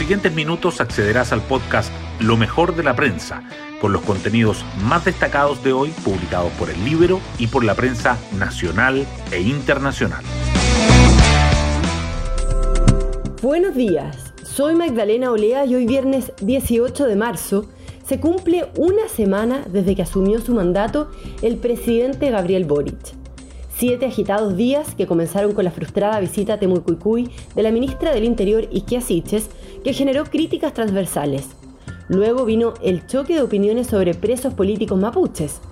siguientes minutos accederás al podcast Lo mejor de la prensa, con los contenidos más destacados de hoy publicados por el libro y por la prensa nacional e internacional. Buenos días, soy Magdalena Olea y hoy viernes 18 de marzo se cumple una semana desde que asumió su mandato el presidente Gabriel Boric. Siete agitados días que comenzaron con la frustrada visita a Temucuicuy de la ministra del Interior Isquia Siches, que generó críticas transversales. Luego vino el choque de opiniones sobre presos políticos mapuches.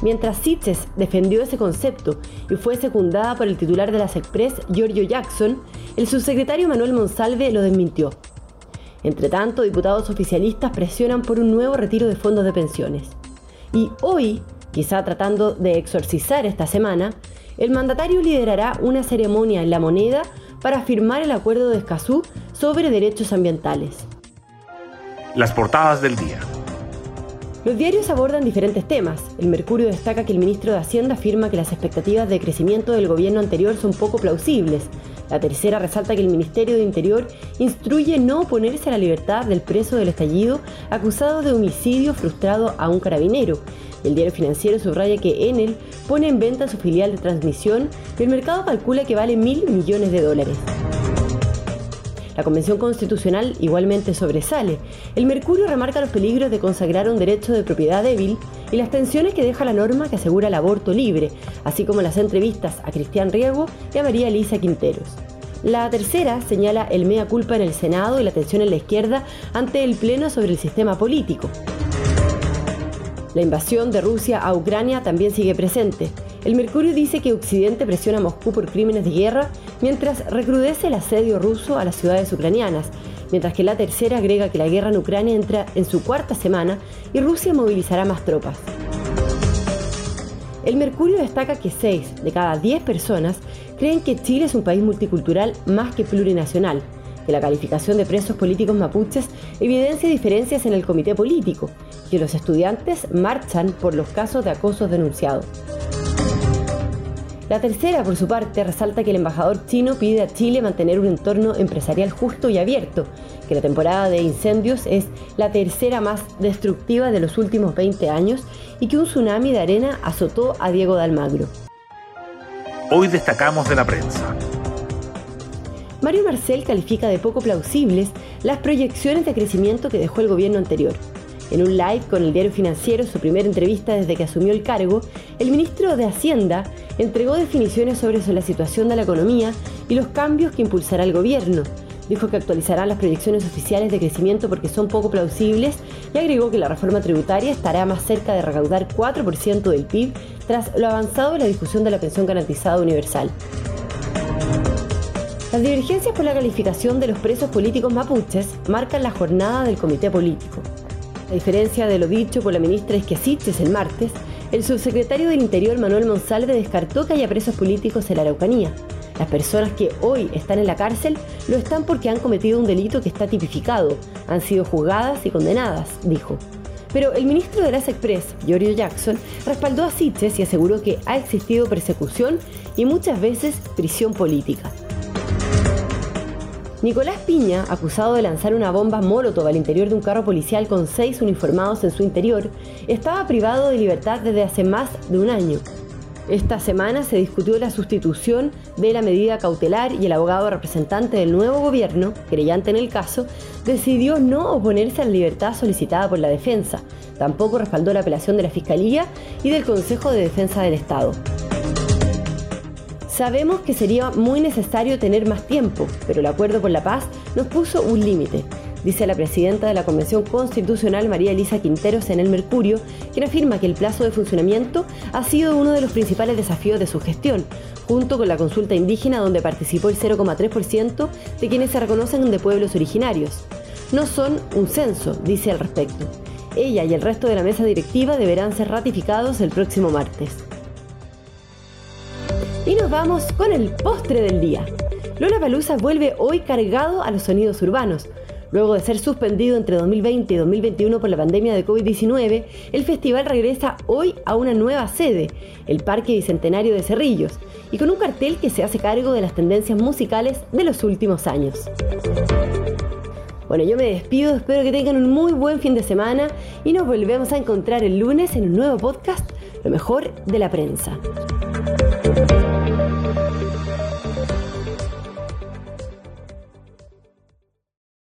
Mientras Siches defendió ese concepto y fue secundada por el titular de las Express, Giorgio Jackson, el subsecretario Manuel Monsalve lo desmintió. Entre tanto, diputados oficialistas presionan por un nuevo retiro de fondos de pensiones. Y hoy, quizá tratando de exorcizar esta semana, el mandatario liderará una ceremonia en la moneda para firmar el acuerdo de Escazú sobre derechos ambientales. Las portadas del día. Los diarios abordan diferentes temas. El Mercurio destaca que el ministro de Hacienda afirma que las expectativas de crecimiento del gobierno anterior son poco plausibles. La tercera resalta que el Ministerio de Interior instruye no oponerse a la libertad del preso del estallido acusado de homicidio frustrado a un carabinero. El diario financiero subraya que Enel pone en venta su filial de transmisión y el mercado calcula que vale mil millones de dólares. La Convención Constitucional igualmente sobresale. El Mercurio remarca los peligros de consagrar un derecho de propiedad débil y las tensiones que deja la norma que asegura el aborto libre, así como las entrevistas a Cristian Riego y a María Elisa Quinteros. La tercera señala el mea culpa en el Senado y la tensión en la izquierda ante el Pleno sobre el sistema político. La invasión de Rusia a Ucrania también sigue presente. El Mercurio dice que Occidente presiona a Moscú por crímenes de guerra mientras recrudece el asedio ruso a las ciudades ucranianas, mientras que la tercera agrega que la guerra en Ucrania entra en su cuarta semana y Rusia movilizará más tropas. El Mercurio destaca que 6 de cada 10 personas creen que Chile es un país multicultural más que plurinacional que la calificación de presos políticos mapuches evidencia diferencias en el comité político, que los estudiantes marchan por los casos de acosos denunciados. La tercera, por su parte, resalta que el embajador chino pide a Chile mantener un entorno empresarial justo y abierto, que la temporada de incendios es la tercera más destructiva de los últimos 20 años y que un tsunami de arena azotó a Diego de Almagro. Hoy destacamos de la prensa. Mario Marcel califica de poco plausibles las proyecciones de crecimiento que dejó el gobierno anterior. En un live con el diario financiero, su primera entrevista desde que asumió el cargo, el ministro de Hacienda entregó definiciones sobre la situación de la economía y los cambios que impulsará el gobierno. Dijo que actualizará las proyecciones oficiales de crecimiento porque son poco plausibles y agregó que la reforma tributaria estará más cerca de recaudar 4% del PIB tras lo avanzado en la discusión de la pensión garantizada universal. Las divergencias por la calificación de los presos políticos mapuches marcan la jornada del comité político. A diferencia de lo dicho por la ministra Esquiasiches el martes, el subsecretario del Interior Manuel Monsalve descartó que haya presos políticos en la Araucanía. Las personas que hoy están en la cárcel lo están porque han cometido un delito que está tipificado, han sido juzgadas y condenadas, dijo. Pero el ministro de las Express, Giorgio Jackson, respaldó a Siches y aseguró que ha existido persecución y muchas veces prisión política. Nicolás Piña, acusado de lanzar una bomba molotov al interior de un carro policial con seis uniformados en su interior, estaba privado de libertad desde hace más de un año. Esta semana se discutió la sustitución de la medida cautelar y el abogado representante del nuevo gobierno, creyente en el caso, decidió no oponerse a la libertad solicitada por la defensa. Tampoco respaldó la apelación de la Fiscalía y del Consejo de Defensa del Estado. Sabemos que sería muy necesario tener más tiempo, pero el acuerdo por la paz nos puso un límite, dice la presidenta de la Convención Constitucional María Elisa Quinteros en el Mercurio, quien afirma que el plazo de funcionamiento ha sido uno de los principales desafíos de su gestión, junto con la consulta indígena donde participó el 0,3% de quienes se reconocen de pueblos originarios. No son un censo, dice al respecto. Ella y el resto de la mesa directiva deberán ser ratificados el próximo martes. Y nos vamos con el postre del día. Lola Palusa vuelve hoy cargado a los sonidos urbanos. Luego de ser suspendido entre 2020 y 2021 por la pandemia de COVID-19, el festival regresa hoy a una nueva sede, el Parque Bicentenario de Cerrillos, y con un cartel que se hace cargo de las tendencias musicales de los últimos años. Bueno, yo me despido, espero que tengan un muy buen fin de semana y nos volvemos a encontrar el lunes en un nuevo podcast, Lo mejor de la prensa.